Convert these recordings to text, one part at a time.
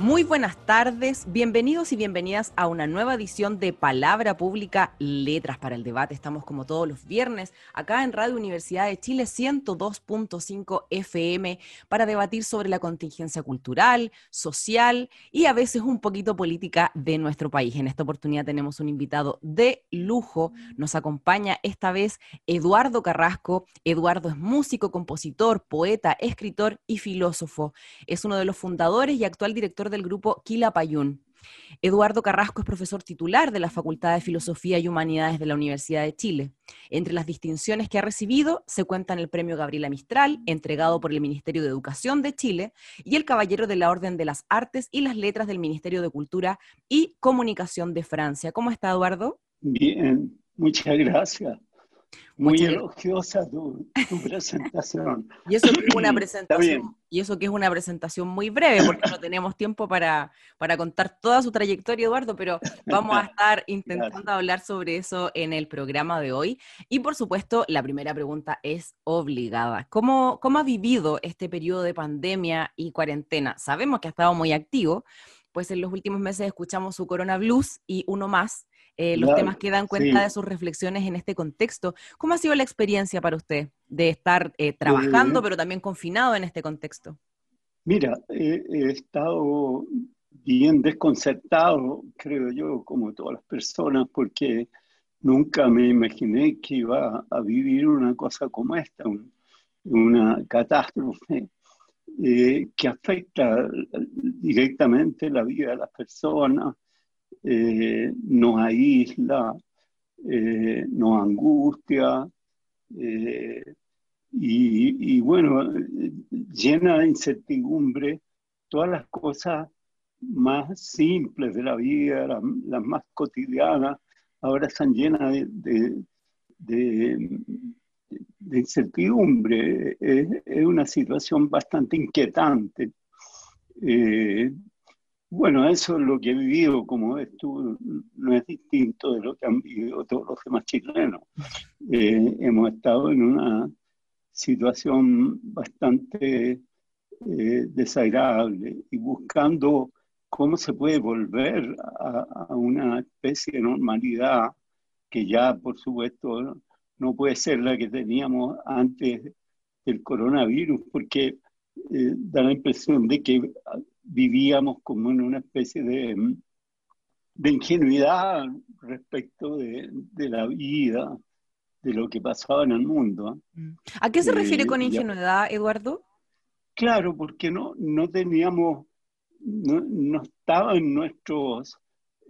Muy buenas tardes, bienvenidos y bienvenidas a una nueva edición de Palabra Pública Letras para el Debate. Estamos como todos los viernes acá en Radio Universidad de Chile 102.5 FM para debatir sobre la contingencia cultural, social y a veces un poquito política de nuestro país. En esta oportunidad tenemos un invitado de lujo. Nos acompaña esta vez Eduardo Carrasco. Eduardo es músico, compositor, poeta, escritor y filósofo. Es uno de los fundadores y actual director del grupo Quilapayún. Eduardo Carrasco es profesor titular de la Facultad de Filosofía y Humanidades de la Universidad de Chile. Entre las distinciones que ha recibido se cuentan el Premio Gabriela Mistral, entregado por el Ministerio de Educación de Chile, y el Caballero de la Orden de las Artes y las Letras del Ministerio de Cultura y Comunicación de Francia. ¿Cómo está, Eduardo? Bien, muchas gracias. Muy elogiosa tu, presentación. y eso que es una presentación, y eso que es una presentación muy breve, porque no tenemos tiempo para, para contar toda su trayectoria, Eduardo, pero vamos a estar intentando hablar sobre eso en el programa de hoy. Y por supuesto, la primera pregunta es obligada. ¿Cómo, cómo ha vivido este periodo de pandemia y cuarentena? Sabemos que ha estado muy activo, pues en los últimos meses escuchamos su Corona Blues y uno más, eh, los temas que dan cuenta de sus reflexiones en este contexto. ¿Cómo ha sido la experiencia para usted de estar eh, trabajando, pero también confinado en este contexto? Mira, he estado bien desconcertado, creo yo, como todas las personas, porque nunca me imaginé que iba a vivir una cosa como esta, una catástrofe eh, que afecta directamente la vida de las personas, eh, nos aísla, eh, nos angustia eh, y, bueno, llena de incertidumbre todas las cosas más simples de la vida, las, más cotidianas, ahora están llenas de, de, incertidumbre. Es, una situación bastante inquietante. Bueno, eso es lo que he vivido, como ves tú, no es distinto de lo que han vivido todos los demás chilenos. Eh, hemos estado en una situación bastante eh, desagradable y buscando cómo se puede volver a, a, una especie de normalidad que ya, por supuesto, no puede ser la que teníamos antes del coronavirus, porque eh, da la impresión de que vivíamos como en una especie de, de ingenuidad respecto de, de, la vida, de lo que pasaba en el mundo. Mm. ¿A qué se refiere con eh, ingenuidad, Eduardo? Claro, porque no, no teníamos, no, no estaba en nuestros,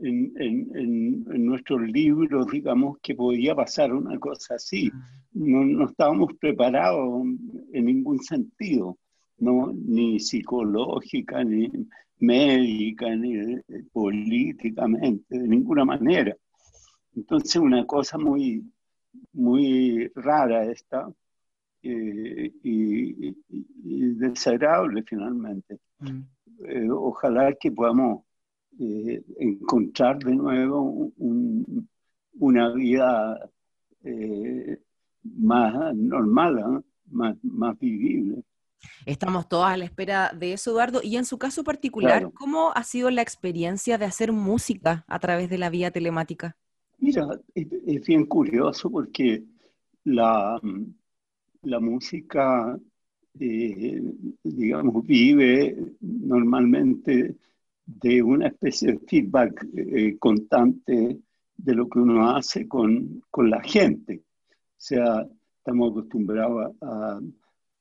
en, en, en, nuestros libros, digamos, que podía pasar una cosa así. Mm. No, no estábamos preparados en ningún sentido. ¿no? ni psicológica, ni médica, ni políticamente, de ninguna manera. Entonces una cosa muy, muy rara esta eh, y, desagradable finalmente. Mm. Eh, ojalá que podamos eh, encontrar de nuevo una vida más normal, más, más vivible. Estamos todos a la espera de eso, Eduardo. Y en su caso particular, ¿cómo ha sido la experiencia de hacer música a través de la vía telemática? Mira, es, bien curioso porque la, la música, eh, digamos, vive normalmente de una especie de feedback eh, constante de lo que uno hace con, con la gente. O sea, estamos acostumbrados a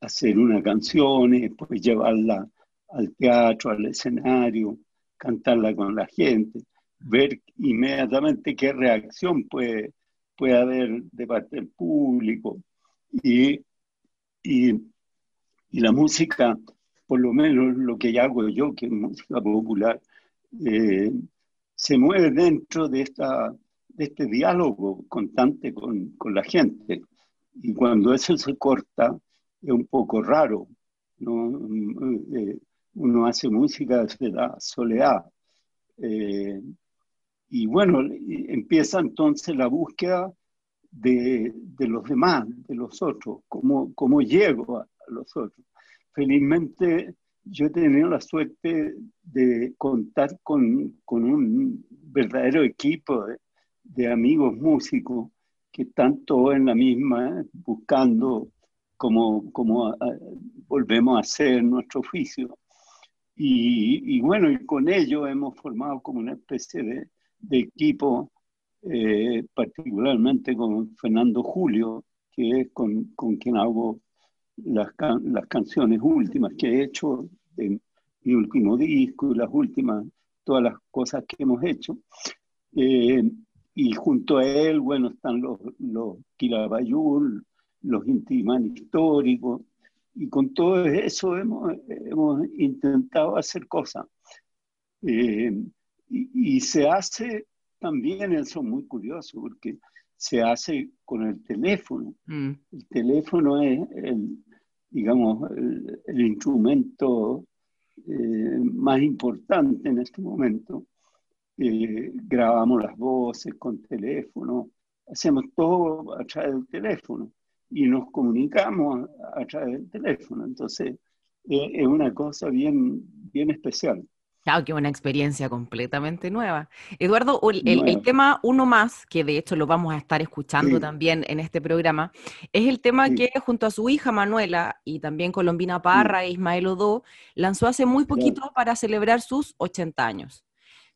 hacer una canción y después llevarla al teatro, al escenario, cantarla con la gente, ver inmediatamente qué reacción puede, puede haber de parte del público. Y, y, la música, por lo menos lo que hago yo, que es música popular, eh, se mueve dentro de esta, este diálogo constante con, con, la gente. Y cuando eso se corta, es un poco raro. ¿no? Eh, uno hace música desde la soledad. Eh, y bueno, empieza entonces la búsqueda de, de, los demás, de los otros, cómo, cómo llego a los otros. Felizmente yo he tenido la suerte de contar con, con un verdadero equipo de, de, amigos músicos que están todos en la misma, buscando cómo, cómo volvemos a hacer nuestro oficio. Y, y, bueno, y con ello hemos formado como una especie de, de equipo, eh, particularmente con Fernando Julio, que es con, con quien hago las, las canciones últimas que he hecho de mi último disco y las últimas, todas las cosas que hemos hecho. Eh, y junto a él, bueno, están los, los Quirabayul, los Intimán históricos, y con todo eso hemos, hemos intentado hacer cosas. Eh, y, y, se hace también, eso es muy curioso, porque se hace con el teléfono. Mm. El teléfono es el, digamos, el, instrumento eh, más importante en este momento. Eh, grabamos las voces con teléfono, hacemos todo a través del teléfono y nos comunicamos a, través del teléfono. Entonces, eh, es una cosa bien, bien especial. Claro, que una experiencia completamente nueva. Eduardo, el, tema uno más, que de hecho lo vamos a estar escuchando también en este programa, es el tema que junto a su hija Manuela y también Colombina Parra e Ismael Odo lanzó hace muy poquito para celebrar sus 80 años.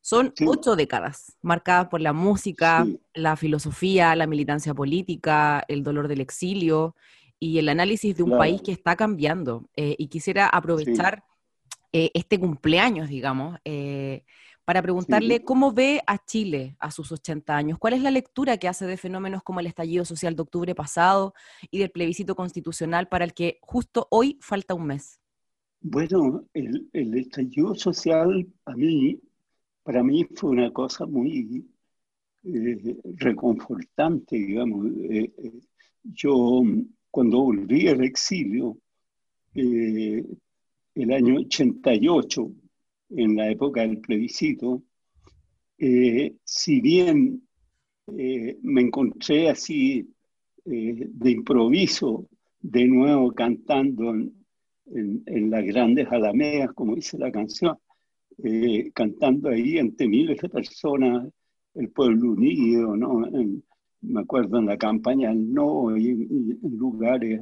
Son ocho décadas marcadas por la música, la filosofía, la militancia política, el dolor del exilio y el análisis de un país que está cambiando. Eh, y quisiera aprovechar eh, este cumpleaños, digamos, eh, para preguntarle cómo ve a Chile a sus 80 años, cuál es la lectura que hace de fenómenos como el estallido social de octubre pasado y del plebiscito constitucional para el que justo hoy falta un mes. Bueno, el, estallido social a mí, para mí fue una cosa muy eh, reconfortante, digamos. yo cuando volví al exilio, el año 88, en la época del plebiscito, eh, si bien eh, me encontré así eh, de improviso, de nuevo cantando en, las grandes alamedas, como dice la canción, cantando ahí ante miles de personas, el pueblo unido, ¿no? me acuerdo en la campaña no, y en lugares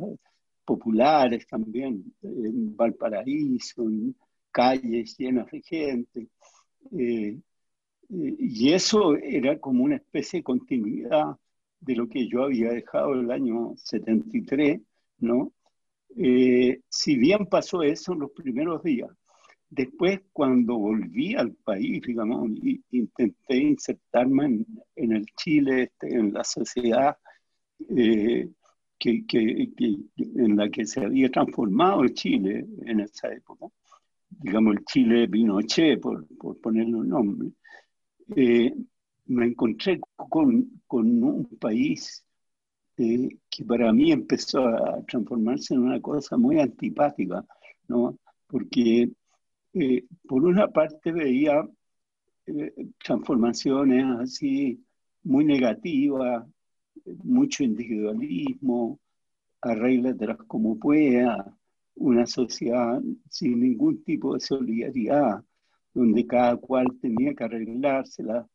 populares también, en Valparaíso, en calles llenas de gente. Eh, eh, y eso era como una especie de continuidad de lo que yo había dejado el año 73, ¿no? Eh, si bien pasó eso en los primeros días, después cuando volví al país, digamos, intenté insertarme en, en el Chile, este, en la sociedad, que, que, en la que se había transformado Chile en esa época, digamos el Chile Pinochet, por, por ponerle un nombre, eh, me encontré con, con un país eh, que para mí empezó a transformarse en una cosa muy antipática, ¿no? porque eh, por una parte veía transformaciones así muy negativas, mucho individualismo, arréglatela como pueda, una sociedad sin ningún tipo de solidaridad, donde cada cual tenía que arreglársela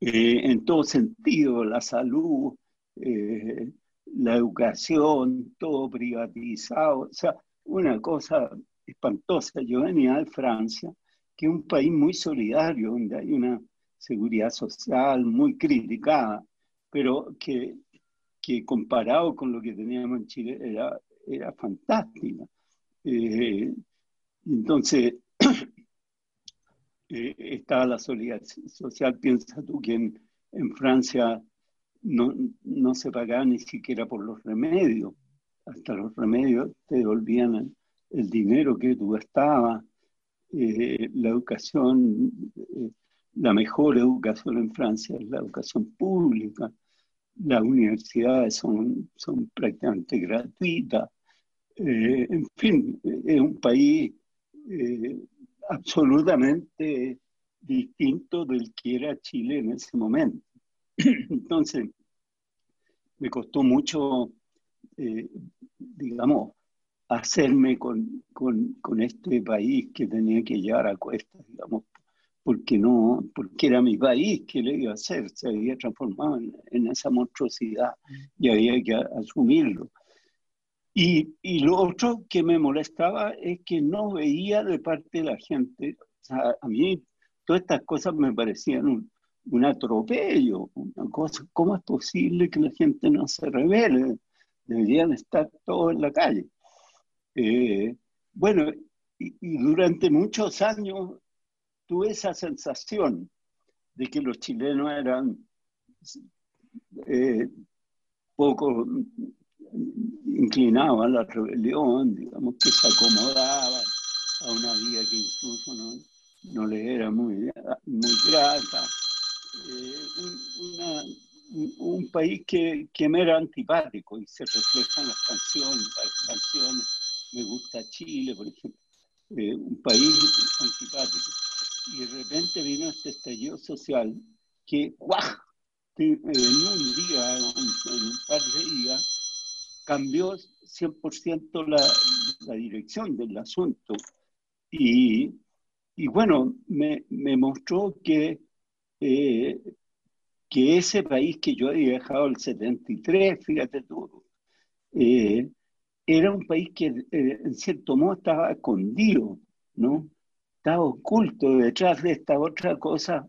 eh, en todo sentido, la salud, eh, la educación, todo privatizado, o sea, una cosa espantosa. Yo venía de Francia, que es un país muy solidario, donde hay una seguridad social muy criticada, pero que, que comparado con lo que teníamos en Chile era, era fantástica. Eh, entonces, eh, estaba la solidaridad social, piensa tú que en, Francia no, no, se pagaba ni siquiera por los remedios, hasta los remedios te devolvían el, dinero que tú gastabas, eh, la educación la mejor educación en Francia es la educación pública. Las universidades son, son prácticamente gratuitas. Eh, en fin, es un país eh, absolutamente distinto del que era Chile en ese momento. Entonces, me costó mucho, eh, digamos, hacerme con, con, con, este país que tenía que llevar a cuestas, digamos, porque no, porque era mi país, que le iba a hacer? Se había transformado en, esa monstruosidad y había que asumirlo. Y, y, lo otro que me molestaba es que no veía de parte de la gente, o sea, a mí todas estas cosas me parecían un, un atropello, una cosa, ¿cómo es posible que la gente no se revele? Deberían estar todos en la calle. Eh, bueno, y, durante muchos años tuve esa sensación de que los chilenos eran eh, poco inclinados a la rebelión, digamos que se acomodaban a una vida que incluso no, no les era muy, grata. Eh, un país que, que, me era antipático y se refleja en las canciones, canciones. Me gusta Chile, por ejemplo, eh, un país antipático. Y de repente vino este estallido social que, ¡guau! En un día, en un par de días, cambió 100% la, la dirección del asunto. Y, y bueno, me, me mostró que eh, que ese país que yo había dejado el 73, fíjate tú, eh, era un país que eh, en cierto modo estaba escondido, ¿no? Estaba oculto detrás de esta otra cosa,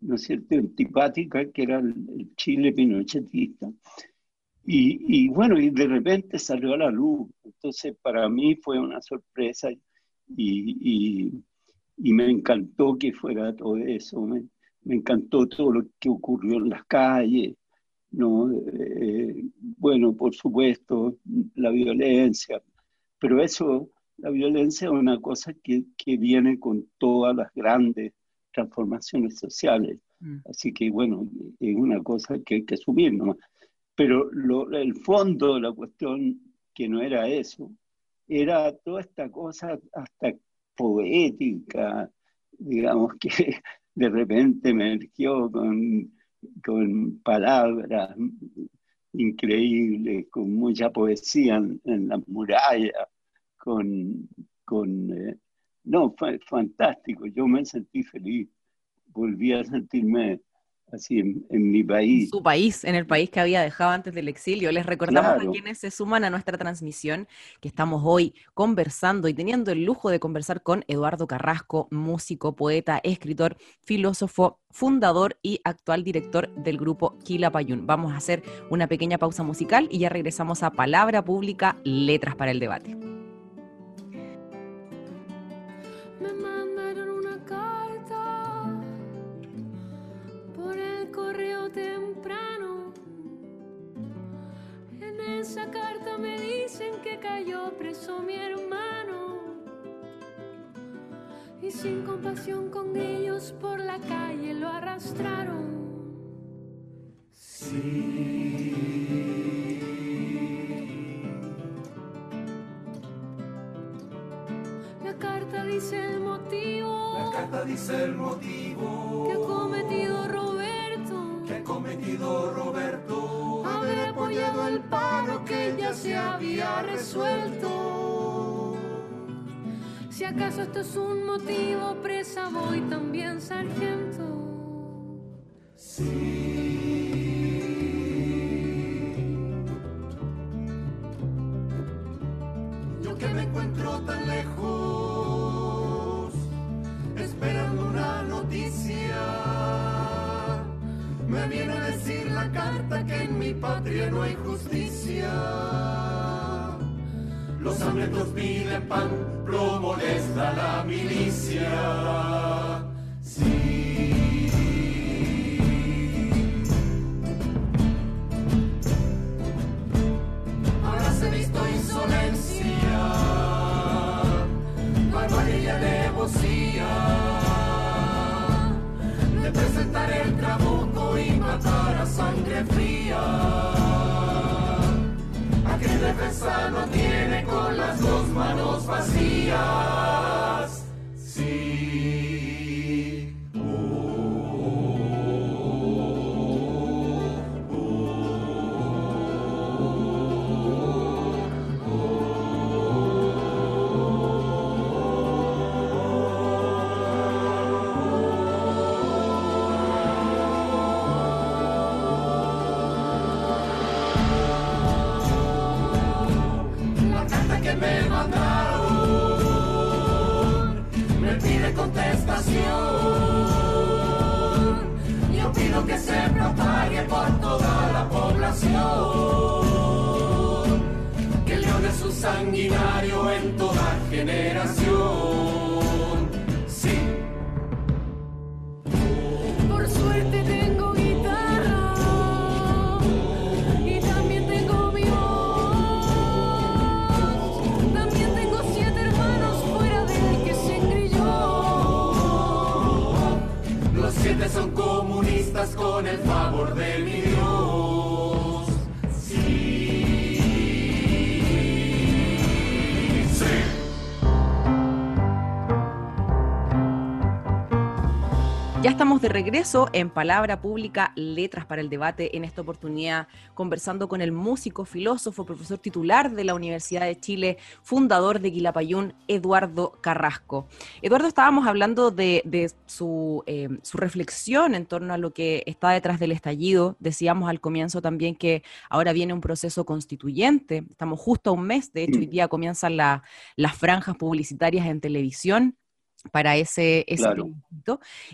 ¿no es cierto?, antipática que era el, Chile pinochetista. Y, y, bueno, y de repente salió a la luz. Entonces, para mí fue una sorpresa y, y, y me encantó que fuera todo eso me encantó todo lo que ocurrió en las calles, ¿no? Eh, bueno, por supuesto, la violencia, pero eso, la violencia es una cosa que, que viene con todas las grandes transformaciones sociales. Mm. Así que, bueno, es una cosa que hay que asumir, ¿no? Pero lo, el fondo de la cuestión, que no era eso, era toda esta cosa hasta poética, digamos, que de repente emergió con, con palabras increíbles, con mucha poesía en, en la muralla, con, con eh, no, fue fantástico, yo me sentí feliz, volví a sentirme así en, mi país. Su país, en el país que había dejado antes del exilio. Les recordamos a quienes se suman a nuestra transmisión que estamos hoy conversando y teniendo el lujo de conversar con Eduardo Carrasco, músico, poeta, escritor, filósofo, fundador y actual director del grupo Quilapayún. Vamos a hacer una pequeña pausa musical y ya regresamos a Palabra Pública, Letras para el Debate. Esa carta me dicen que cayó preso mi hermano. Y sin compasión con ellos por la calle lo arrastraron. Sí. La carta dice el motivo. La carta dice el motivo. Que se había resuelto. Si acaso esto es un motivo, presa voy también, sargento. Sí. Yo que me encuentro tan lejos, esperando una noticia me viene a decir la carta que en mi patria no hay justicia. Los hambrientos piden pan, lo molesta la milicia. Sanguinario en toda generación. De regreso en Palabra Pública, Letras para el Debate, en esta oportunidad conversando con el músico, filósofo, profesor titular de la Universidad de Chile, fundador de Quilapayún, Eduardo Carrasco. Eduardo, estábamos hablando de, de su, eh, su reflexión en torno a lo que está detrás del estallido. Decíamos al comienzo también que ahora viene un proceso constituyente. Estamos justo a un mes, de hecho, hoy día comienzan la- las franjas publicitarias en televisión para ese, ese Claro.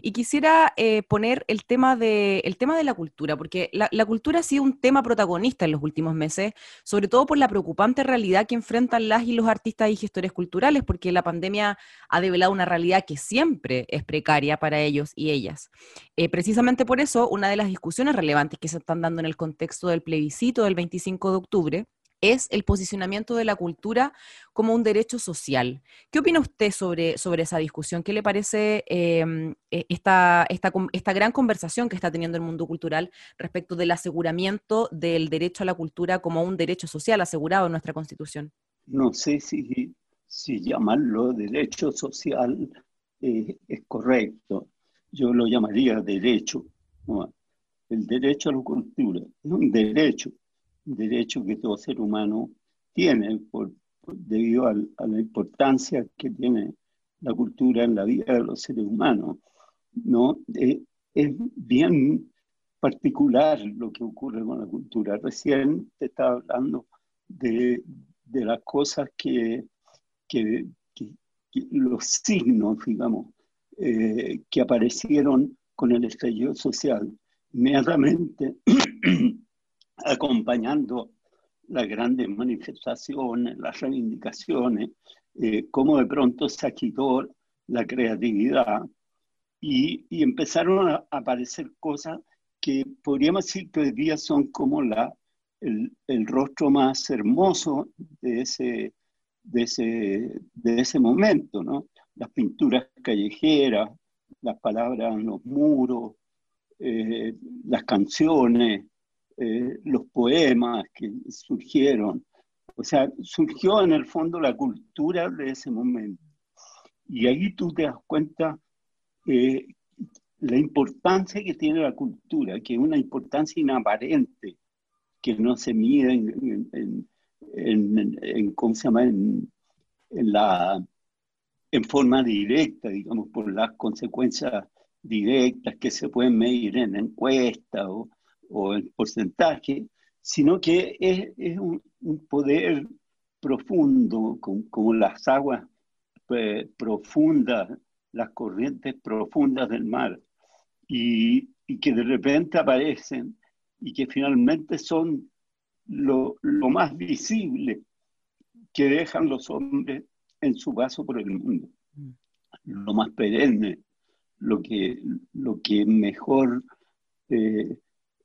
Y quisiera eh, poner el tema, de, el tema de la cultura, porque la, la cultura ha sido un tema protagonista en los últimos meses, sobre todo por la preocupante realidad que enfrentan las y los artistas y gestores culturales, porque la pandemia ha develado una realidad que siempre es precaria para ellos y ellas. Eh, precisamente por eso, una de las discusiones relevantes que se están dando en el contexto del plebiscito del 25 de octubre es el posicionamiento de la cultura como un derecho social. ¿Qué opina usted sobre, sobre esa discusión? ¿Qué le parece eh, eh, esta, esta, esta gran conversación que está teniendo el mundo cultural respecto del aseguramiento del derecho a la cultura como un derecho social asegurado en nuestra Constitución? No sé si, si llamarlo derecho social eh, es correcto. Yo lo llamaría derecho. El derecho a la cultura es un derecho, derecho que todo ser humano tiene por, por- debido al- a la importancia que tiene la cultura en la vida de los seres humanos. ¿no? Eh, es bien particular lo que ocurre con la cultura. Recién te estaba hablando de, de las cosas que, que, que- que- los signos, digamos, eh, que aparecieron con el estallido social, inmediatamente acompañando las grandes manifestaciones, las reivindicaciones, eh, cómo de pronto se agitó la creatividad y, y empezaron a aparecer cosas que podríamos decir que hoy día son como la, el, el rostro más hermoso de ese, de ese, de ese momento, ¿no? Las pinturas callejeras, las palabras en los muros, eh, las canciones, eh, los poemas que surgieron. O sea, surgió en el fondo la cultura de ese momento. Y ahí tú te das cuenta eh, la importancia que tiene la cultura, que es una importancia inaparente, que no se mide en, en, en, en ¿cómo se llama? La, en forma directa, digamos, por las consecuencias directas que se pueden medir en encuestas o, o en porcentaje, sino que es, es un, un, poder profundo, como, como las aguas eh, profundas, las corrientes profundas del mar, y, y, que de repente aparecen y que finalmente son lo, lo más visible que dejan los hombres en su paso por el mundo, lo más perenne, lo que, lo que mejor eh,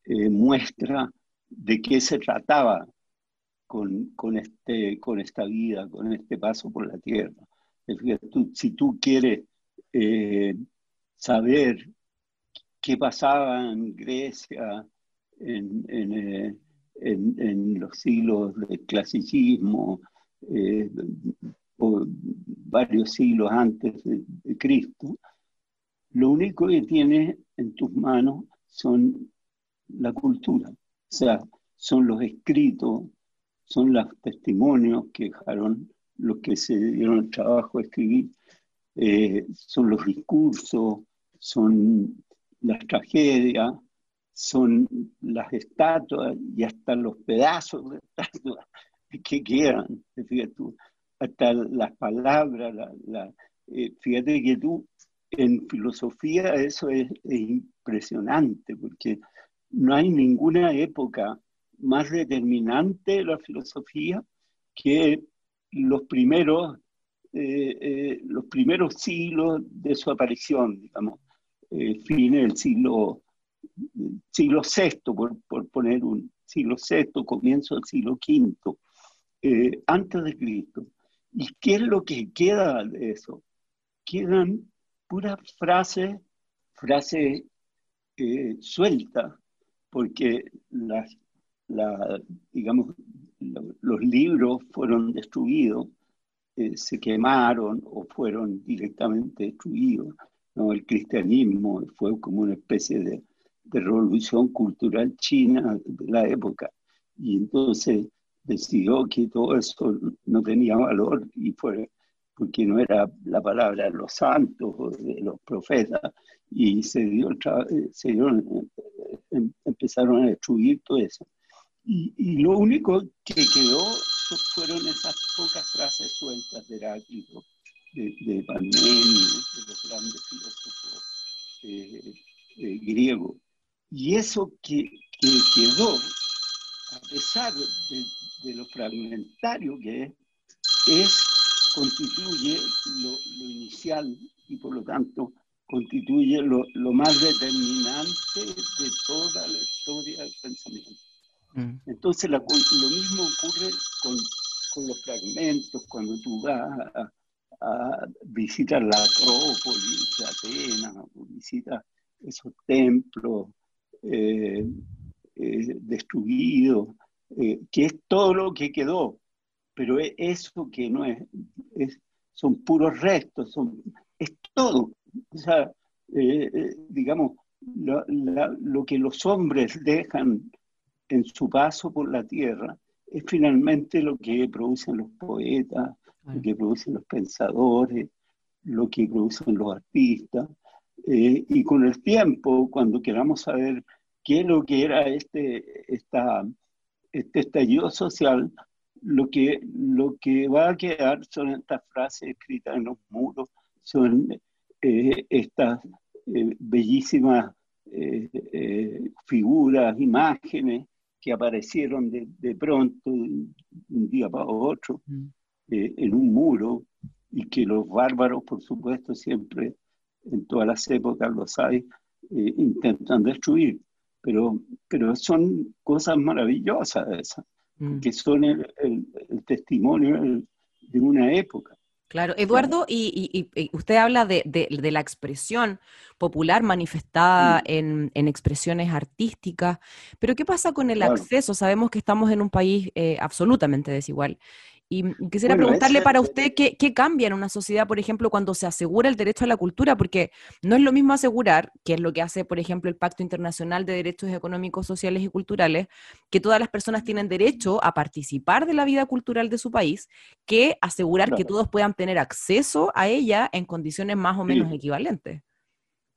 eh, muestra de qué se trataba con, con, este, con esta vida, con este paso por la tierra. Si tú quieres eh, saber qué pasaba en Grecia en, en, en, los siglos del clasicismo, o varios siglos antes de, Cristo, lo único que tienes en tus manos son la cultura, o sea, son los escritos, son los testimonios que dejaron los que se dieron el trabajo a escribir, eh, son los discursos, son las tragedias, son las estatuas y hasta los pedazos de estatuas que quedan, fíjate tú, hasta las palabras, la, eh, fíjate que tú en filosofía eso es, impresionante, porque no hay ninguna época más determinante de la filosofía que los primeros, eh, eh, los primeros siglos de su aparición, digamos, eh, fin del siglo, siglo VI, por, por, poner un siglo VI, comienzo del siglo V, antes de Cristo. ¿Y qué es lo que queda de eso? Quedan puras frases, frases eh, sueltas, porque las, digamos, los libros fueron destruidos, eh, se quemaron o fueron directamente destruidos. El cristianismo fue como una especie de, de revolución cultural china de la época. Y entonces decidió que todo eso no tenía valor y fue porque no era la palabra de los santos o de los profetas, y se, dio, se dieron, em, empezaron a destruir todo eso. Y, y, lo único que quedó fueron esas pocas frases sueltas de Heráclito, de, de de los grandes filósofos eh, eh, griegos. Y eso que, que, quedó, a pesar de, de lo fragmentario que es, es constituye lo, inicial y por lo tanto constituye lo, más determinante de toda la historia del pensamiento. Mm. Entonces lo mismo ocurre con, los fragmentos cuando tú vas a, visitar la Acrópolis de Atenas, visitas esos templos eh, eh, destruidos, eh, que es todo lo que quedó pero e, eso que no es, son puros restos, son, es todo. O sea, eh, eh, digamos, lo, que los hombres dejan en su paso por la tierra es finalmente lo que producen los poetas, lo que producen los pensadores, lo que producen los artistas. Eh, y con el tiempo, cuando queramos saber qué es lo que era este, esta, este estallido social, lo que, lo que va a quedar son estas frases escritas en los muros, son eh, estas eh, bellísimas eh, figuras, imágenes que aparecieron de, de pronto, un día para otro, mm. en un muro, y que los bárbaros, por supuesto, siempre, en todas las épocas los hay, intentan destruir. Pero, pero son cosas maravillosas esas. Mm. que son el, testimonio de una época. Claro, Eduardo, y, usted habla de, la expresión popular manifestada en, expresiones artísticas, pero ¿qué pasa con el acceso? Sabemos que estamos en un país eh, absolutamente desigual y quisiera preguntarle para usted qué, cambia en una sociedad, por ejemplo, cuando se asegura el derecho a la cultura, porque no es lo mismo asegurar, que es lo que hace, por ejemplo, el Pacto Internacional de Derechos Económicos, Sociales y Culturales, que todas las personas tienen derecho a participar de la vida cultural de su país, que asegurar que todos puedan tener acceso a ella en condiciones más o menos equivalentes.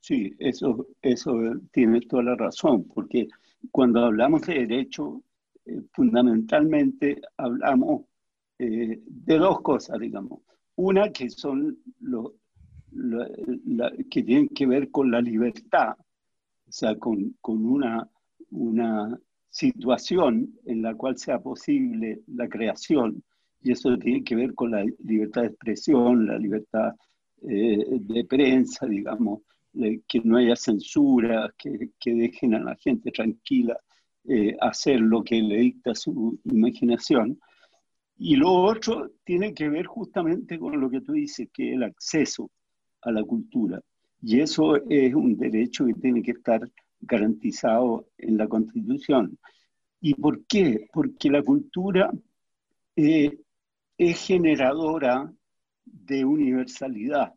Sí, eso, eso tiene toda la razón, porque cuando hablamos de derecho, eh, fundamentalmente hablamos eh, de dos cosas, digamos. Una que son lo, que tienen que ver con la libertad, o sea, con, con una, una situación en la cual sea posible la creación, y eso tiene que ver con la libertad de expresión, la libertad eh, de prensa, digamos, que no haya censura, que, que, dejen a la gente tranquila eh, hacer lo que le dicta su imaginación. Y lo otro tiene que ver justamente con lo que tú dices, que es el acceso a la cultura. Y eso es un derecho que tiene que estar garantizado en la Constitución. ¿Y por qué? Porque la cultura eh, es generadora de universalidad.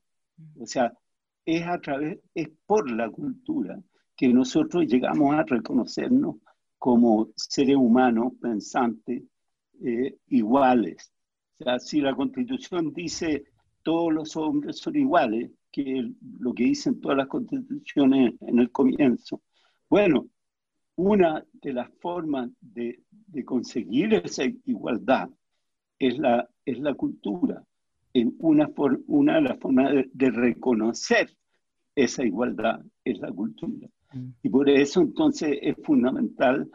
O sea, es a través, es por la cultura que nosotros llegamos a reconocernos como seres humanos pensantes eh, iguales. O sea, si la Constitución dice todos los hombres son iguales, que es lo que dicen todas las constituciones en el comienzo, bueno, una de las formas de, conseguir esa igualdad es la, es la cultura. En una, una de las formas de, reconocer esa igualdad es la cultura. Mm. Y por eso entonces es fundamental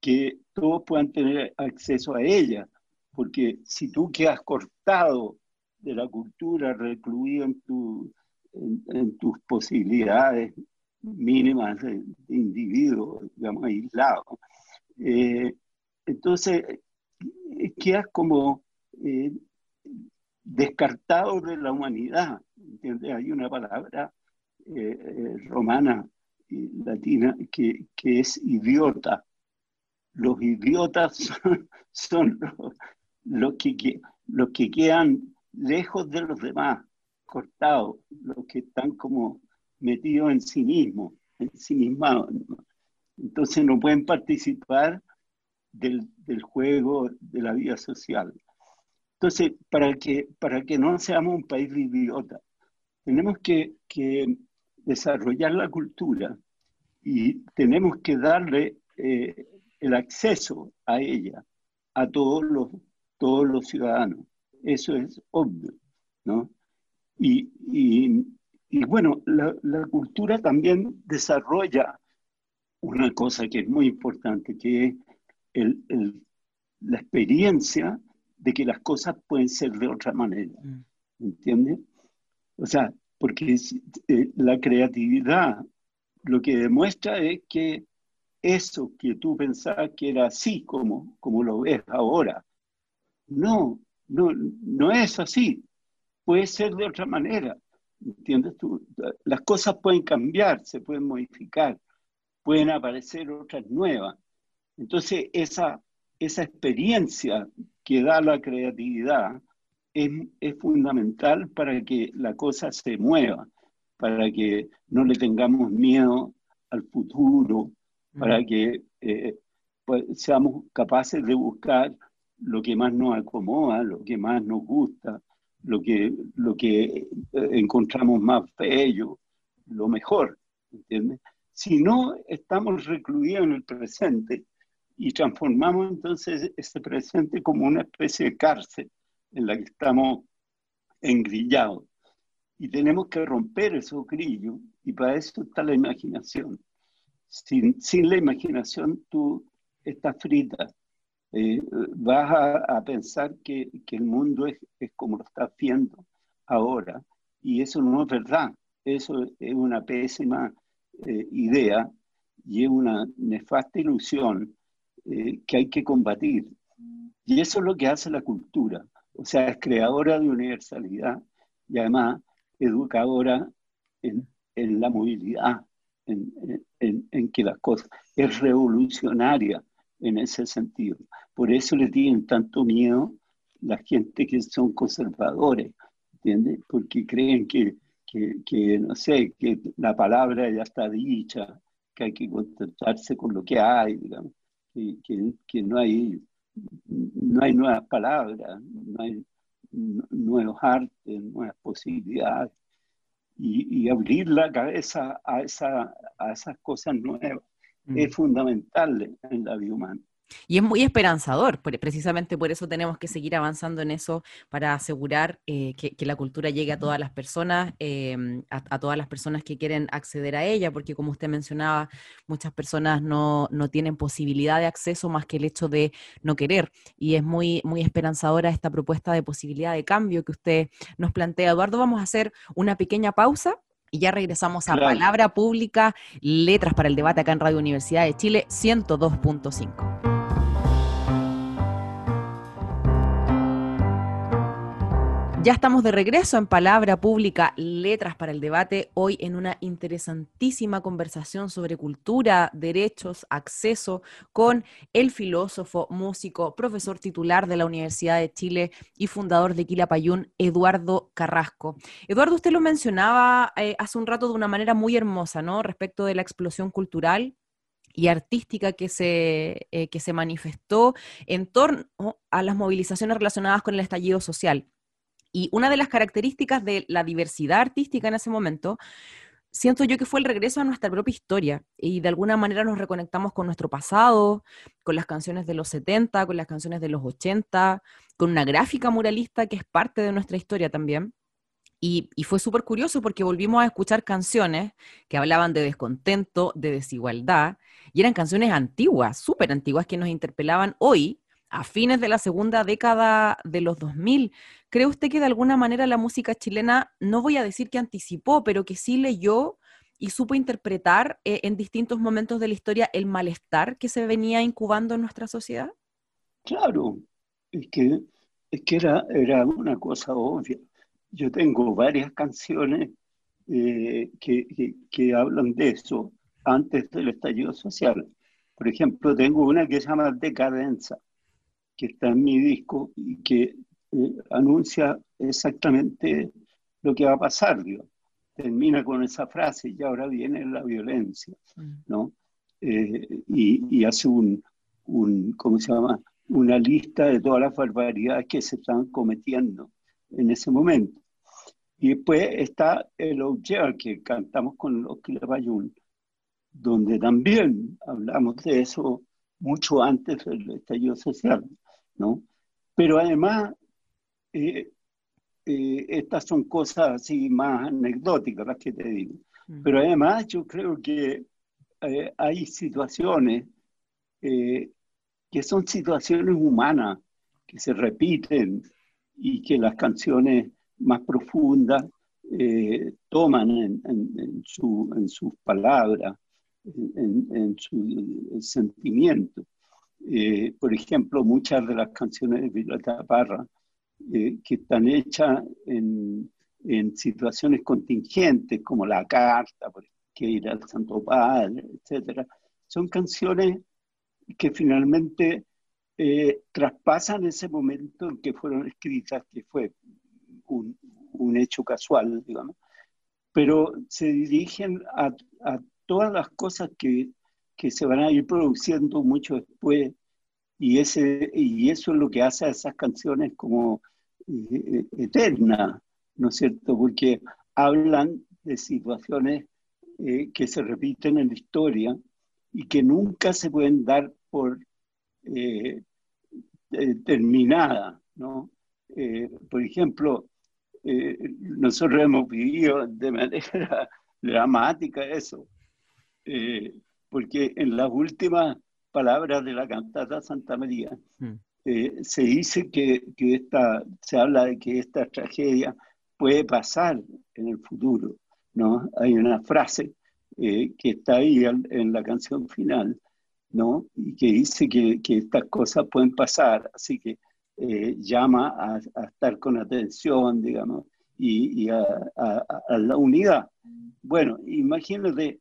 que todos puedan tener acceso a ella, porque si tú quedas cortado de la cultura, recluido en, tu, en, tus posibilidades mínimas de, individuo, digamos, aislado, eh, entonces eh, quedas como eh, descartado de la humanidad. Hay una palabra romana y latina que es idiota los idiotas son, los, que, los que quedan lejos de los demás, cortados, los que están como metidos en sí mismos, en sí mismos. Entonces no pueden participar del, juego de la vida social. Entonces, para que, para que no seamos un país idiota, tenemos que, que desarrollar la cultura y tenemos que darle eh, el acceso a ella a todos los, todos los ciudadanos. Eso es obvio, ¿no? Y, bueno, la, cultura también desarrolla una cosa que es muy importante, que es el, la experiencia de que las cosas pueden ser de otra manera. Mm. ¿Entiendes? O sea, porque eh, la creatividad lo que demuestra es que eso que tú pensabas que era así como, como lo ves ahora. No, no, no es así. Puede ser de otra manera. ¿Entiendes tú? Las cosas pueden cambiar, se pueden modificar, pueden aparecer otras nuevas. Entonces, esa, esa experiencia que da la creatividad es, es fundamental para que la cosa se mueva, para que no le tengamos miedo al futuro, para que eh, pues, seamos capaces de buscar lo que más nos acomoda, lo que más nos gusta, lo que, lo que eh, encontramos más bello, lo mejor, ¿entiendes? Si no, estamos recluidos en el presente y transformamos entonces ese presente como una especie de cárcel en la que estamos engrillados. Y tenemos que romper esos grillos y para eso está la imaginación sin, la imaginación tú estás frita. Eh, vas a, pensar que, el mundo es, como lo estás viendo ahora. Y eso no es verdad. Eso es una pésima eh, idea y es una nefasta ilusión eh, que hay que combatir. Y eso es lo que hace la cultura. O sea, es creadora de universalidad y además educadora en, en la movilidad, en, que las cosas es revolucionaria en ese sentido. Por eso le tienen tanto miedo la gente que son conservadores, ¿entiendes? Porque creen que, que, no sé, que la palabra ya está dicha, que hay que contentarse con lo que hay, digamos, que, que, no, hay, no hay nuevas palabras, no hay nuevos artes, nuevas posibilidades y, abrir la cabeza a, esa, a esas cosas nuevas mm. es fundamental en la vida humana. Y es muy esperanzador, precisamente por eso tenemos que seguir avanzando en eso para asegurar eh, que, la cultura llegue a todas las personas, em, a, todas las personas que quieren acceder a ella, porque como usted mencionaba, muchas personas no, tienen posibilidad de acceso más que el hecho de no querer. Y es muy, muy esperanzadora esta propuesta de posibilidad de cambio que usted nos plantea. Eduardo, vamos a hacer una pequeña pausa y ya regresamos a Palabra Pública, Letras para el Debate acá en Radio Universidad de Chile 102.5. Ya estamos de regreso en Palabra Pública, Letras para el Debate, hoy en una interesantísima conversación sobre cultura, derechos, acceso, con el filósofo, músico, profesor titular de la Universidad de Chile y fundador de Quilapayún, Eduardo Carrasco. Eduardo, usted lo mencionaba eh, hace un rato de una manera muy hermosa, ¿no? Respecto de la explosión cultural y artística que se, eh, que se manifestó en torno a las movilizaciones relacionadas con el estallido social. Y una de las características de la diversidad artística en ese momento, siento yo que fue el regreso a nuestra propia historia y de alguna manera nos reconectamos con nuestro pasado, con las canciones de los 70, con las canciones de los 80, con una gráfica muralista que es parte de nuestra historia también. Y, fue súper curioso porque volvimos a escuchar canciones que hablaban de descontento, de desigualdad, y eran canciones antiguas, súper antiguas, que nos interpelaban hoy a fines de la segunda década de los 2000. ¿Cree usted que de alguna manera la música chilena, no voy a decir que anticipó, pero que sí leyó y supo interpretar eh, en distintos momentos de la historia el malestar que se venía incubando en nuestra sociedad? Claro, es que, es que era, era una cosa obvia. Yo tengo varias canciones eh, que, que hablan de eso antes del estallido social. Por ejemplo, tengo una que se llama Decadenza, que está en mi disco y que eh, anuncia exactamente lo que va a pasar, Termina con esa frase y ahora viene la violencia, mm. ¿no? Eh, y, hace un, un, ¿cómo se llama? Una lista de todas las barbaridades que se están cometiendo en ese momento. Y después está el Oyer, que cantamos con los Kilabayun, donde también hablamos de eso mucho antes del estallido social. ¿No? Pero además, eh, eh, estas son cosas así más anecdóticas las que te digo. Mm. Pero además yo creo que eh, hay situaciones que son situaciones humanas, que se repiten y que las canciones más profundas toman en, su, en, sus palabras, en, en su sentimiento. Eh, por ejemplo, muchas de las canciones de Violeta Parra, eh, que están hechas en, en, situaciones contingentes, como La Carta, que ir al Santo Padre, etc., son canciones que finalmente eh, traspasan ese momento en que fueron escritas, que fue un, un hecho casual, digamos, pero se dirigen a, a todas las cosas que que se van a ir produciendo mucho después y, ese, y eso es lo que hace a esas canciones como eh, eternas, ¿no es cierto? Porque hablan de situaciones eh, que se repiten en la historia y que nunca se pueden dar por eh, terminadas, ¿no? por ejemplo, nosotros hemos vivido de manera dramática eso porque en las últimas palabras de la cantata Santa María mm. eh, se dice que, que, esta, se habla de que esta tragedia puede pasar en el futuro, ¿no? Hay una frase eh, que está ahí en, la canción final, ¿no? Y que dice que, que estas cosas pueden pasar, así que eh, llama a, a, estar con atención, digamos, y, y a, a, la unidad. Bueno, imagínate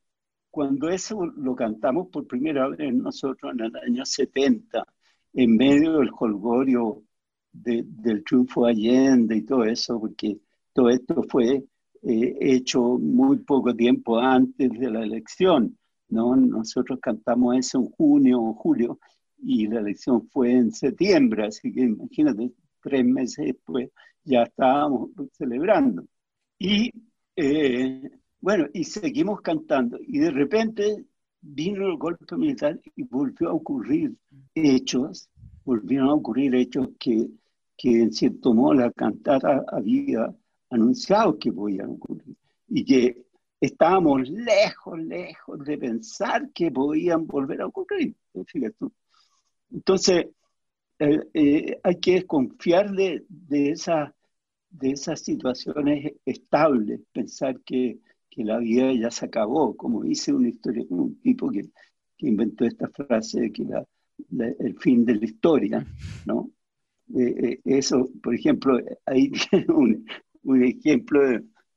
cuando eso lo cantamos por primera vez nosotros en el año 70, en medio del colgorio del triunfo Allende y todo eso, porque todo esto fue eh, hecho muy poco tiempo antes de la elección, ¿no? Nosotros cantamos eso en junio o julio y la elección fue en septiembre, así que imagínate, tres meses después ya estábamos celebrando. Y eh, bueno, y seguimos cantando. Y de repente vino el golpe militar y volvió a ocurrir hechos, volvieron a ocurrir hechos que, que en cierto modo la cantata había anunciado que podían ocurrir. Y que estábamos lejos, lejos de pensar que podían volver a ocurrir. Entonces, eh, eh, hay que desconfiar de, de, esa, de esas situaciones estables, pensar que que la vida ya se acabó, como dice una historia, un tipo que, que inventó esta frase de que la, el fin de la historia, ¿no? eh, eso, por ejemplo, ahí tiene un, un ejemplo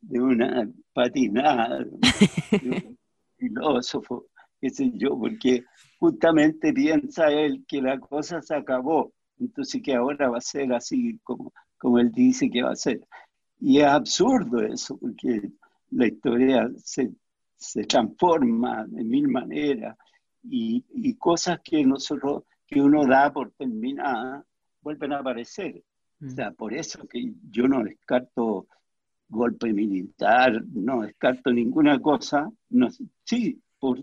de, una patinada de un filósofo, qué sé yo, porque justamente piensa él que la cosa se acabó, entonces que ahora va a ser así como, como él dice que va a ser. Y es absurdo eso, porque la historia se, se transforma de mil maneras y, y, cosas que nosotros, que uno da por terminadas, vuelven a aparecer. O mm. sea, por eso que yo no descarto golpe militar, no descarto ninguna cosa, no, sí, por,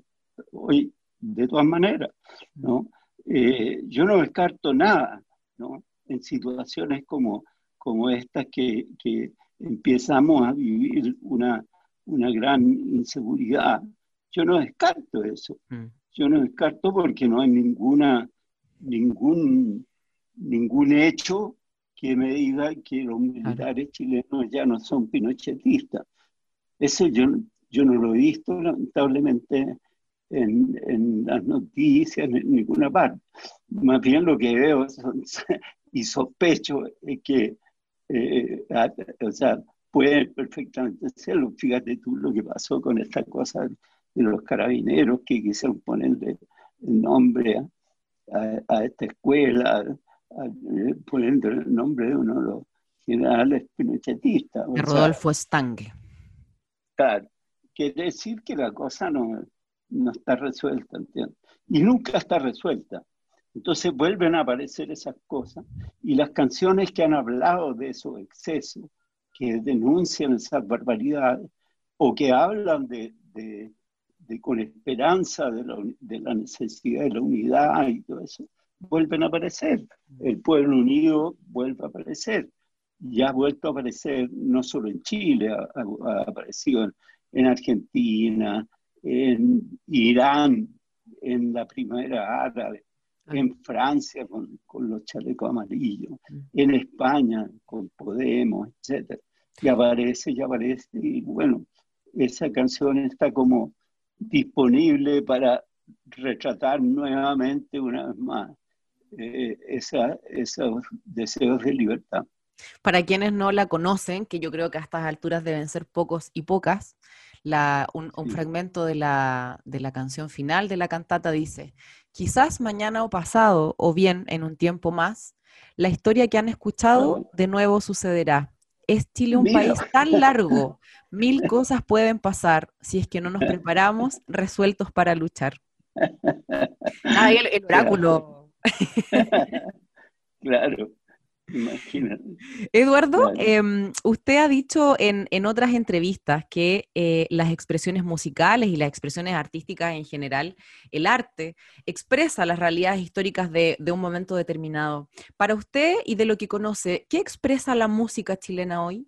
hoy, de todas maneras, ¿no? Eh, yo no descarto nada, ¿no? En situaciones como, como estas que, que empezamos a vivir una, una gran inseguridad, yo no descarto eso. Mm. Yo no descarto porque no hay ninguna, ningún, ningún hecho que me diga que los militares chilenos ya no son pinochetistas. Eso yo, yo no lo he visto, lamentablemente, en, en las noticias, en ninguna parte. Más bien lo que veo y sospecho es que, eh, o sea, puede perfectamente serlo. Fíjate tú lo que pasó con esta cosa de los carabineros que quisieron ponerle el nombre a, a esta escuela, poniendo el nombre de uno de los generales pinochetistas. Rodolfo Stange. Claro, quiere decir que la cosa no, no está resuelta, ¿entiendes? Y nunca está resuelta. Entonces vuelven a aparecer esas cosas y las canciones que han hablado de esos excesos, que denuncian esas barbaridades o que hablan de, con esperanza de la, de necesidad de la unidad y todo eso, vuelven a aparecer. El pueblo unido vuelve a aparecer. Ya ha vuelto a aparecer no solo en Chile, ha, aparecido en, Argentina, en Irán, en la primavera árabe, en Francia con, con, los chalecos amarillos, en España con Podemos, etc. Y aparece, y aparece, y bueno, esa canción está como disponible para retratar nuevamente una vez más eh, esa, esos deseos de libertad. Para quienes no la conocen, que yo creo que a estas alturas deben ser pocos y pocas, la, un, fragmento de la, de la canción final de la cantata dice, quizás mañana o pasado, o bien en un tiempo más, la historia que han escuchado de nuevo sucederá. Es Chile un país tan largo, mil cosas pueden pasar si es que no nos preparamos resueltos para luchar. Ah, el, oráculo. Claro, imagínate. Eduardo, em, usted ha dicho en, otras entrevistas que eh, las expresiones musicales y las expresiones artísticas en general, el arte, expresa las realidades históricas de, un momento determinado. Para usted y de lo que conoce, ¿qué expresa la música chilena hoy?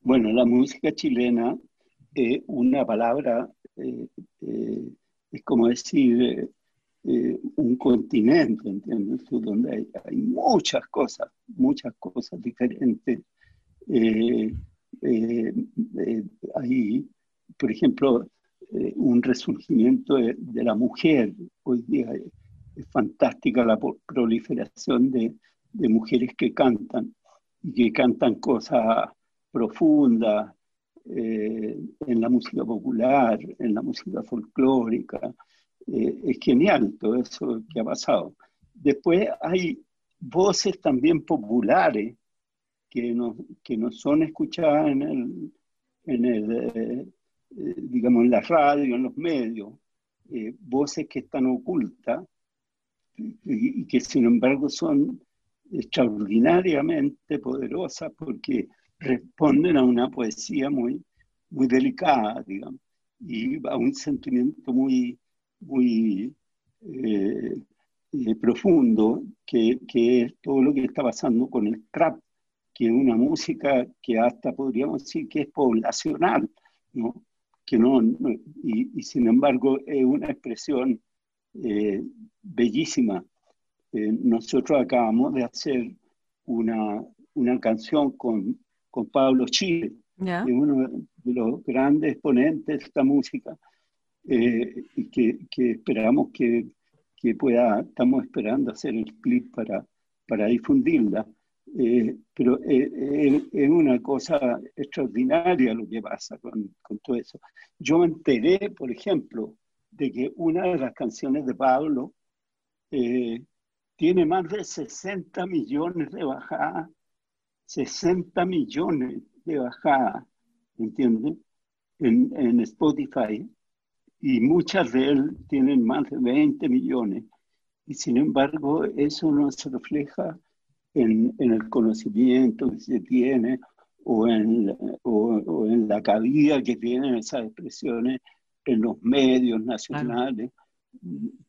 Bueno, la música chilena, es una palabra, eh, eh, es como decir eh, un continente, ¿entiendes? Donde hay, muchas cosas, muchas cosas diferentes. Eh, eh, hay, por ejemplo, un resurgimiento de, la mujer. Hoy día es, fantástica la proliferación de, de, mujeres que cantan y que cantan cosas profundas en la música popular, en la música folclórica, eh, es genial todo eso que ha pasado. Después hay voces también populares que no, que no son escuchadas en el, en el eh, eh, digamos, en la radio, en los medios, voces que están ocultas y, y, que sin embargo son extraordinariamente poderosas porque responden a una poesía muy, muy delicada, digamos, y a un sentimiento muy, muy eh, eh, profundo, que, que, es todo lo que está pasando con el trap, que es una música que hasta podríamos decir que es poblacional, ¿no? Que no, y, sin embargo es una expresión eh, bellísima. nosotros acabamos de hacer una, una canción con, con Pablo Chile, que es uno de los grandes exponentes de esta música, eh, que, que, esperamos que, que, pueda, estamos esperando hacer el clip para, para difundirla. Eh, pero eh, es una cosa extraordinaria lo que pasa con, con, todo eso. Yo me enteré, por ejemplo, de que una de las canciones de Pablo tiene más de 60 millones de bajadas, 60 millones de bajadas, ¿entiendes? En, en Spotify y muchas de él tienen más de 20 millones. Y sin embargo, eso no se refleja en, en el conocimiento que se tiene o en, o, en la cabida que tienen esas expresiones en los medios nacionales.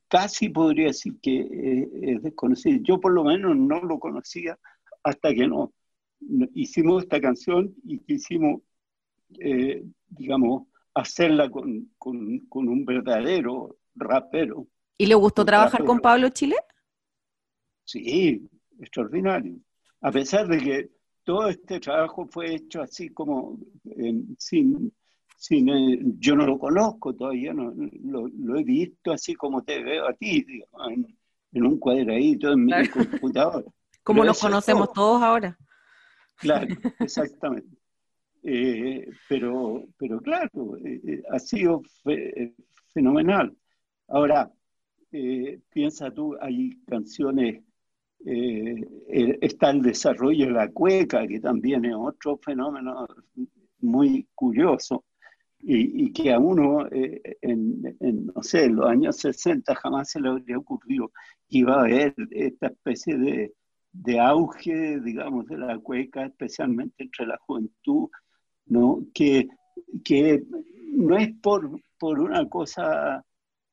Casi podría decir que es desconocido. Yo por lo menos no lo conocía hasta que no hicimos esta canción y quisimos, eh, digamos, hacerla con, con, con, un verdadero rapero. ¿Y le gustó trabajar con Pablo Chile? Sí, extraordinario. A pesar de que todo este trabajo fue hecho así como sin, sin eh, yo no lo conozco todavía, no, lo, he visto así como te veo a ti, en, un cuadradito en mi computador. Como nos conocemos todos ahora. Claro, exactamente. Eh, pero, pero claro, eh, eh, ha sido fenomenal. Ahora, piensa tú, hay canciones, está el desarrollo de la cueca, que también es otro fenómeno muy curioso, y, que a uno, en, no sé, en los años 60 jamás se le habría ocurrido que iba a haber esta especie de, de auge, digamos, de la cueca, especialmente entre la juventud, ¿no? Que, que no es por, por una cosa,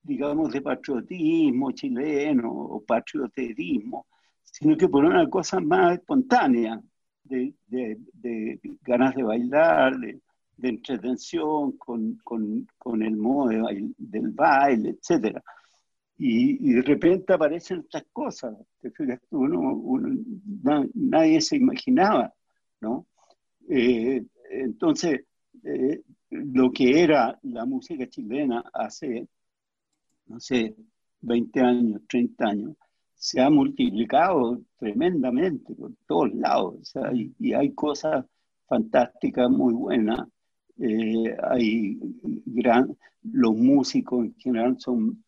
digamos, de patriotismo chileno o patrioterismo, sino que por una cosa más espontánea, de, de, ganas de bailar, de, entretención con, con, con, el modo del baile, etc. Y, de repente aparecen estas cosas, uno, nadie se imaginaba, ¿no? Eh, entonces, eh, lo que era la música chilena hace, no sé, 20 años, 30 años, se ha multiplicado tremendamente por todos lados. y, hay cosas fantásticas, muy buenas. Eh, hay gran, los músicos en general son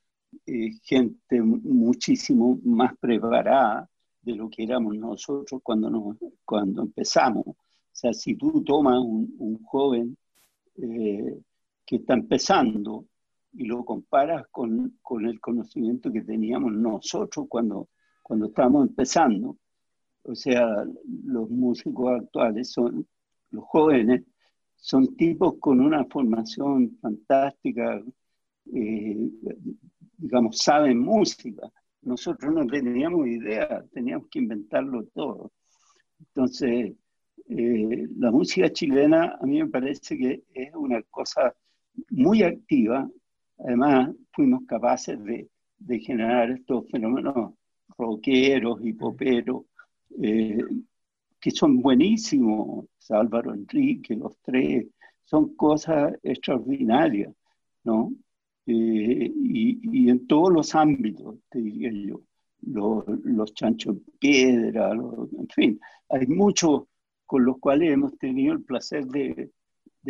eh, gente muchísimo más preparada de lo que éramos nosotros cuando, cuando empezamos. Sea, si tú tomas un, joven eh, que está empezando y lo comparas con, con, el conocimiento que teníamos nosotros cuando, cuando estábamos empezando, o sea, los músicos actuales son, los jóvenes, son tipos con una formación fantástica, eh, digamos, saben música. Nosotros no teníamos idea, teníamos que inventarlo todo. Entonces, eh, la música chilena a mí me parece que es una cosa muy activa. Además, fuimos capaces de, generar estos fenómenos rockeros y poperos eh, que son buenísimos. Álvaro Enrique, los tres, son cosas extraordinarias, ¿no? Eh, y, en todos los ámbitos, te diría yo. Los, los chanchos piedra, en fin, hay mucho con los cuales hemos tenido el placer de,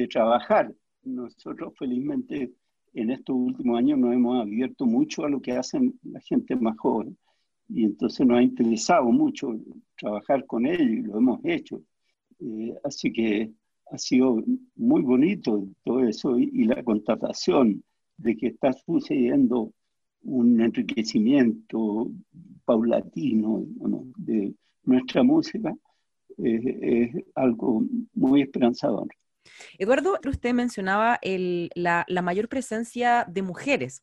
trabajar. Nosotros felizmente en estos últimos años nos hemos abierto mucho a lo que hacen la gente más joven y entonces nos ha interesado mucho trabajar con ellos y lo hemos hecho. Eh, así que ha sido muy bonito todo eso y, la constatación de que está sucediendo un enriquecimiento paulatino de nuestra música es, algo muy esperanzador. Eduardo, usted mencionaba la, mayor presencia de mujeres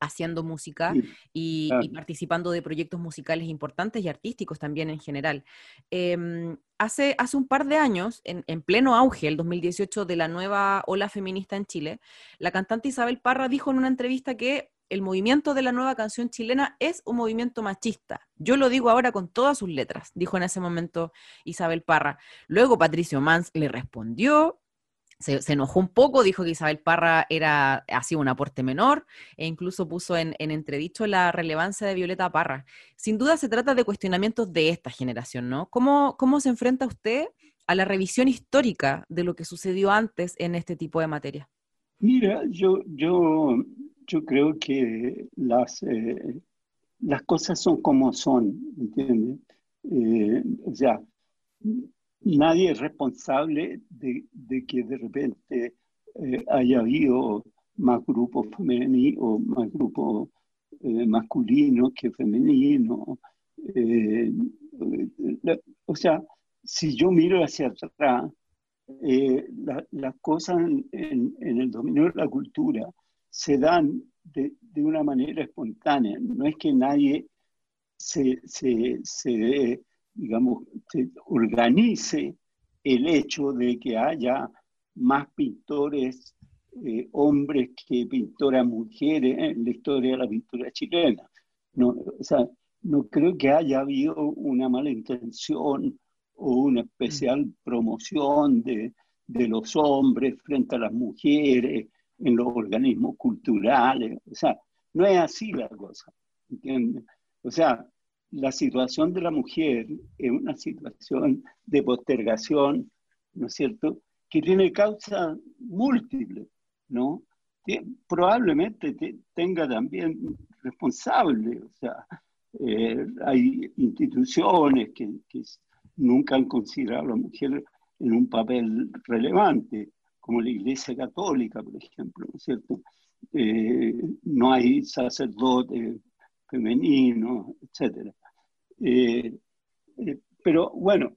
haciendo música y, participando de proyectos musicales importantes y artísticos también en general. Em, hace, hace un par de años, en, en, pleno auge, el 2018, de la nueva ola feminista en Chile, la cantante Isabel Parra dijo en una entrevista que el movimiento de la nueva canción chilena es un movimiento machista. Yo lo digo ahora con todas sus letras, dijo en ese momento Isabel Parra. Luego Patricio Mans le respondió se, enojó un poco, dijo que Isabel Parra era, hacía un aporte menor e incluso puso en, entredicho la relevancia de Violeta Parra. Sin duda se trata de cuestionamientos de esta generación, ¿no? ¿Cómo, cómo se enfrenta usted a la revisión histórica de lo que sucedió antes en este tipo de materia? Mira, yo, yo, yo creo que las, eh, las cosas son como son, ¿entiendes? Eh, o sea, nadie es responsable de, que de repente eh, haya habido más grupos femeninos o más grupos masculinos que femeninos. O sea, si yo miro hacia atrás, las cosas en, el dominio de la cultura se dan de, una manera espontánea. No es que nadie se, se, se digamos, se organice el hecho de que haya más pintores eh, hombres que pintoras mujeres en la historia de la pintura chilena. No, o sea, no creo que haya habido una mala intención o una especial promoción de, de los hombres frente a las mujeres en los organismos culturales. O sea, no es así la cosa. ¿entiendes? O sea, la situación de la mujer es una situación de postergación, ¿no es cierto?, que tiene causas múltiples, ¿no? probablemente tenga también responsables, o sea, eh, hay instituciones que, nunca han considerado a la mujer en un papel relevante, como la Iglesia Católica, por ejemplo, ¿no es cierto? Eh, no hay sacerdotes femeninos, etcétera. Eh, eh, pero bueno,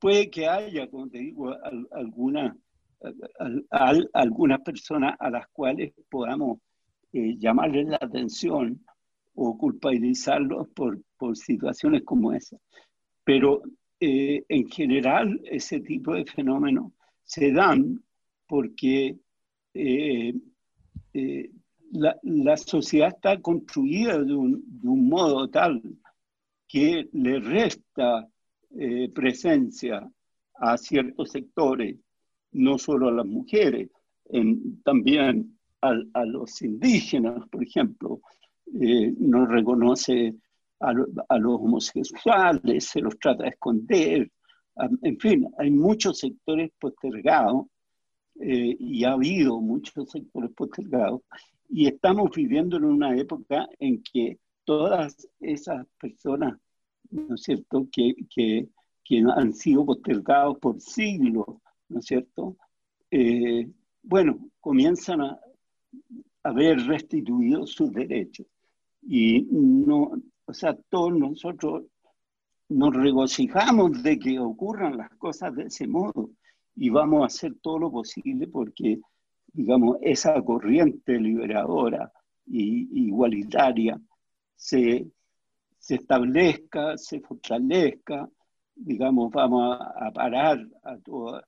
puede que haya, como te digo, algunas algunas personas a las cuales podamos llamarles la atención o culpabilizarlos por, por situaciones como esa. Pero en general ese tipo de fenómenos se dan porque la, la, sociedad está construida de un, de un modo tal que le resta eh, presencia a ciertos sectores, no solo a las mujeres, también a, los indígenas, por ejemplo, eh, no reconoce a, los homosexuales, se los trata de esconder, en fin, hay muchos sectores postergados eh, y ha habido muchos sectores postergados y estamos viviendo en una época en que todas esas personas, ¿no es cierto?, que, que, han sido postergados por siglos, ¿no es cierto?, eh, bueno, comienzan a haber restituido sus derechos. Y no, o sea, todos nosotros nos regocijamos de que ocurran las cosas de ese modo y vamos a hacer todo lo posible porque, digamos, esa corriente liberadora e igualitaria se, establezca, se fortalezca, digamos, vamos a, parar a todos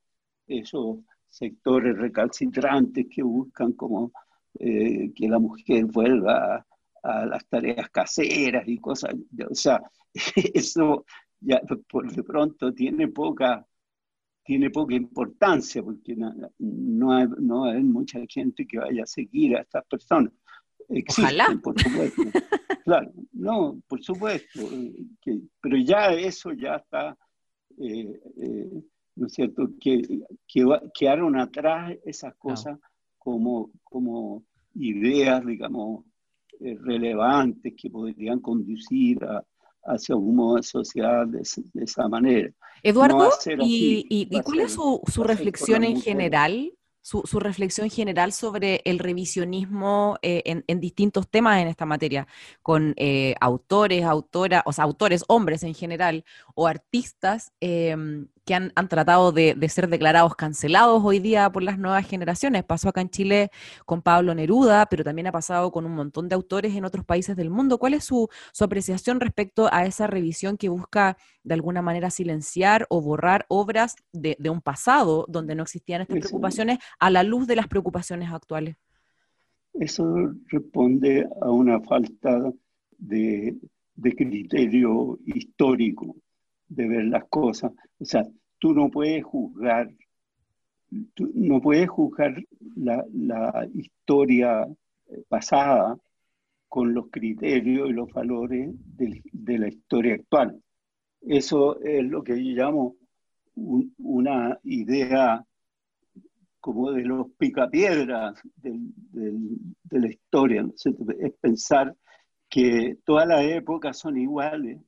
esos sectores recalcitrantes que buscan como eh, que la mujer vuelva a, las tareas caseras y cosas, o sea, eso ya por de pronto tiene poca tiene poca importancia porque no, no, no hay mucha gente que vaya a seguir a estas personas. Existen, por supuesto. claro, no, por supuesto. Eh, pero ya eso ya está, eh, eh, ¿no es cierto? Que, que quedaron atrás esas cosas como, como ideas, digamos, relevantes que podrían conducir a, hacia un modo de sociedad de, esa manera. Eduardo, ¿y, y, cuál es su, su reflexión en general su, reflexión general sobre el revisionismo eh, en, distintos temas en esta materia, con eh, autores, autoras, o sea, autores, hombres en general, o artistas em, que han, tratado de, ser declarados cancelados hoy día por las nuevas generaciones. Pasó acá en Chile con Pablo Neruda, pero también ha pasado con un montón de autores en otros países del mundo. ¿Cuál es su, apreciación respecto a esa revisión que busca de alguna manera silenciar o borrar obras de, un pasado donde no existían estas preocupaciones a la luz de las preocupaciones actuales? Eso responde a una falta de criterio histórico de ver las cosas. O sea, tú no puedes juzgar no puedes juzgar la, la historia pasada con los criterios y los valores de, de, la historia actual. Eso es lo que yo llamo una idea como de los picapiedras de la historia. Es pensar que todas las épocas son iguales,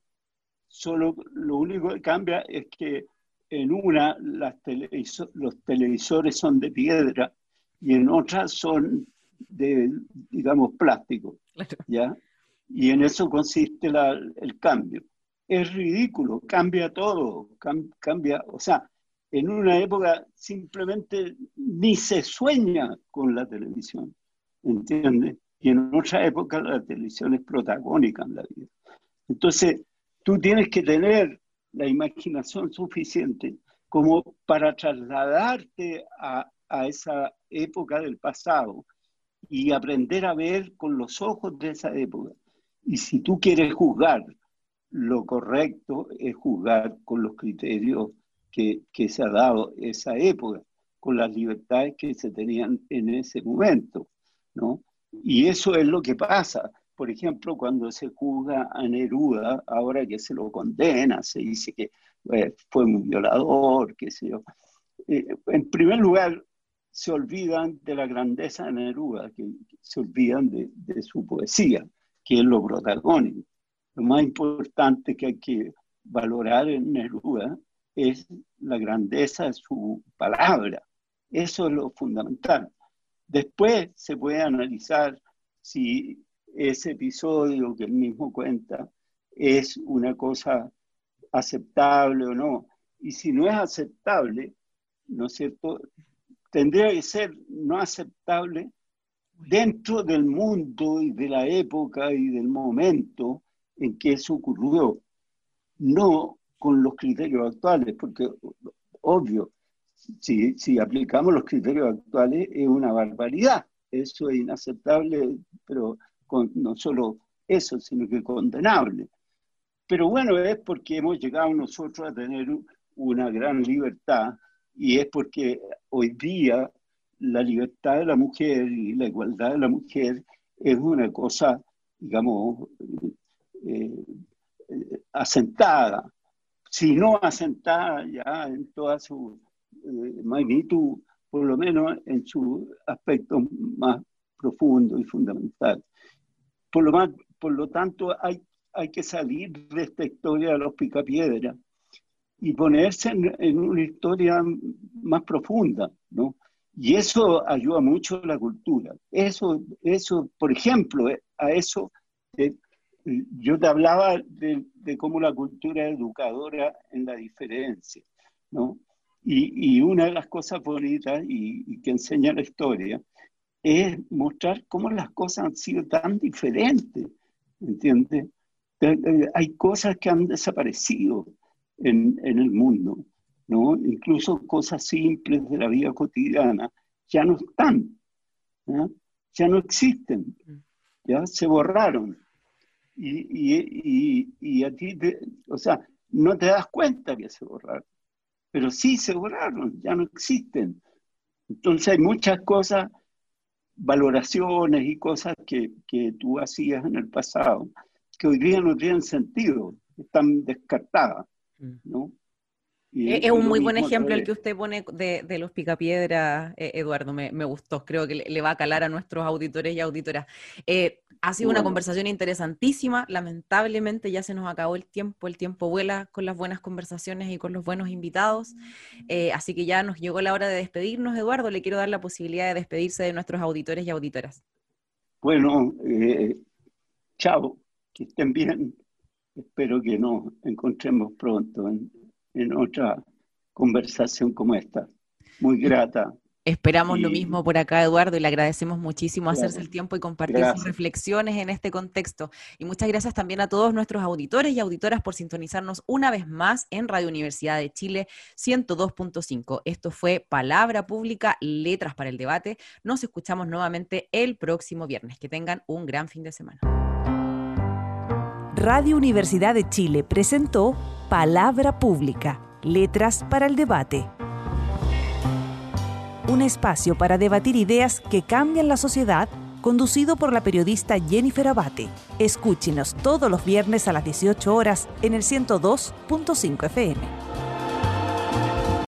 solo lo único que cambia es que en una las los televisores son de piedra y en otras son de, digamos, plástico. ¿ya? Y en eso consiste el cambio. Es ridículo, cambia todo, cambia, o sea, en una época simplemente ni se sueña con la televisión, ¿entiendes? Y en otra época la televisión es protagónica en la vida. Entonces, tú tienes que tener la imaginación suficiente como para trasladarte a, a esa época del pasado y aprender a ver con los ojos de esa época. Y si tú quieres juzgar, lo correcto es juzgar con los criterios que, se ha dado esa época, con las libertades que se tenían en ese momento, ¿no? Y eso es lo que pasa. Por ejemplo, cuando se juzga a Neruda, ahora que se lo condena, se dice que eh, fue un violador, qué sé yo. Eh, en primer lugar, se olvidan de la grandeza de Neruda, que, se olvidan de, de, su poesía, que es lo protagónico. Lo más importante que hay que valorar en Neruda es la grandeza de su palabra. Eso es lo fundamental. Después se puede analizar si ese episodio que él mismo cuenta es una cosa aceptable o no. Y si no es aceptable, ¿no es cierto? Tendría que ser no aceptable dentro del mundo y de la época y del momento en que eso ocurrió, no con los criterios actuales, porque obvio, si, si aplicamos los criterios actuales es una barbaridad, eso es inaceptable, pero con, no solo eso, sino que condenable. Pero bueno, es porque hemos llegado nosotros a tener una gran libertad y es porque hoy día la libertad de la mujer y la igualdad de la mujer es una cosa, digamos, eh, eh, asentada si no asentada ya en toda su eh, magnitud, por lo menos en su aspecto más profundo y fundamental. Por lo, más, por lo tanto, hay, hay que salir de esta historia de los picapiedras y ponerse en, una historia más profunda, ¿no? Y eso ayuda mucho a la cultura. Eso, eso por ejemplo, eh, a eso eh, yo te hablaba de, cómo la cultura es educadora en la diferencia, ¿no? Y, una de las cosas bonitas y, que enseña la historia es mostrar cómo las cosas han sido tan diferentes, ¿entiendes? Hay cosas que han desaparecido en, el mundo, ¿no? Incluso cosas simples de la vida cotidiana ya no están, ya no existen, ya se borraron y, y, y, a ti, o sea, no te das cuenta que se borraron, pero sí se borraron, ya no existen. Entonces hay muchas cosas, valoraciones y cosas que, que tú hacías en el pasado, que hoy día no tienen sentido, están descartadas, mm. ¿no? Es un muy buen ejemplo el que usted pone de, los picapiedras, eh, Eduardo, me, gustó, creo que le, va a calar a nuestros auditores y auditoras. Eh, ha sido una conversación interesantísima, lamentablemente ya se nos acabó el tiempo, el tiempo vuela con las buenas conversaciones y con los buenos invitados, eh, así que ya nos llegó la hora de despedirnos, Eduardo, le quiero dar la posibilidad de despedirse de nuestros auditores y auditoras. Bueno, chao, que estén bien, espero que nos encontremos pronto en en otra conversación como esta. Muy grata. Esperamos lo mismo por acá, Eduardo, y le agradecemos muchísimo hacerse el tiempo y compartir sus reflexiones en este contexto. Y muchas gracias también a todos nuestros auditores y auditoras por sintonizarnos una vez más en Radio Universidad de Chile 102.5. Esto fue Palabra Pública, Letras para el Debate. Nos escuchamos nuevamente el próximo viernes. Que tengan un gran fin de semana. Radio Universidad de Chile presentó Palabra Pública, Letras para el Debate. un espacio para debatir ideas que cambian la sociedad, conducido por la periodista Jennifer Abate. Escúchenos todos los viernes a las 18 horas en el 102.5 FM.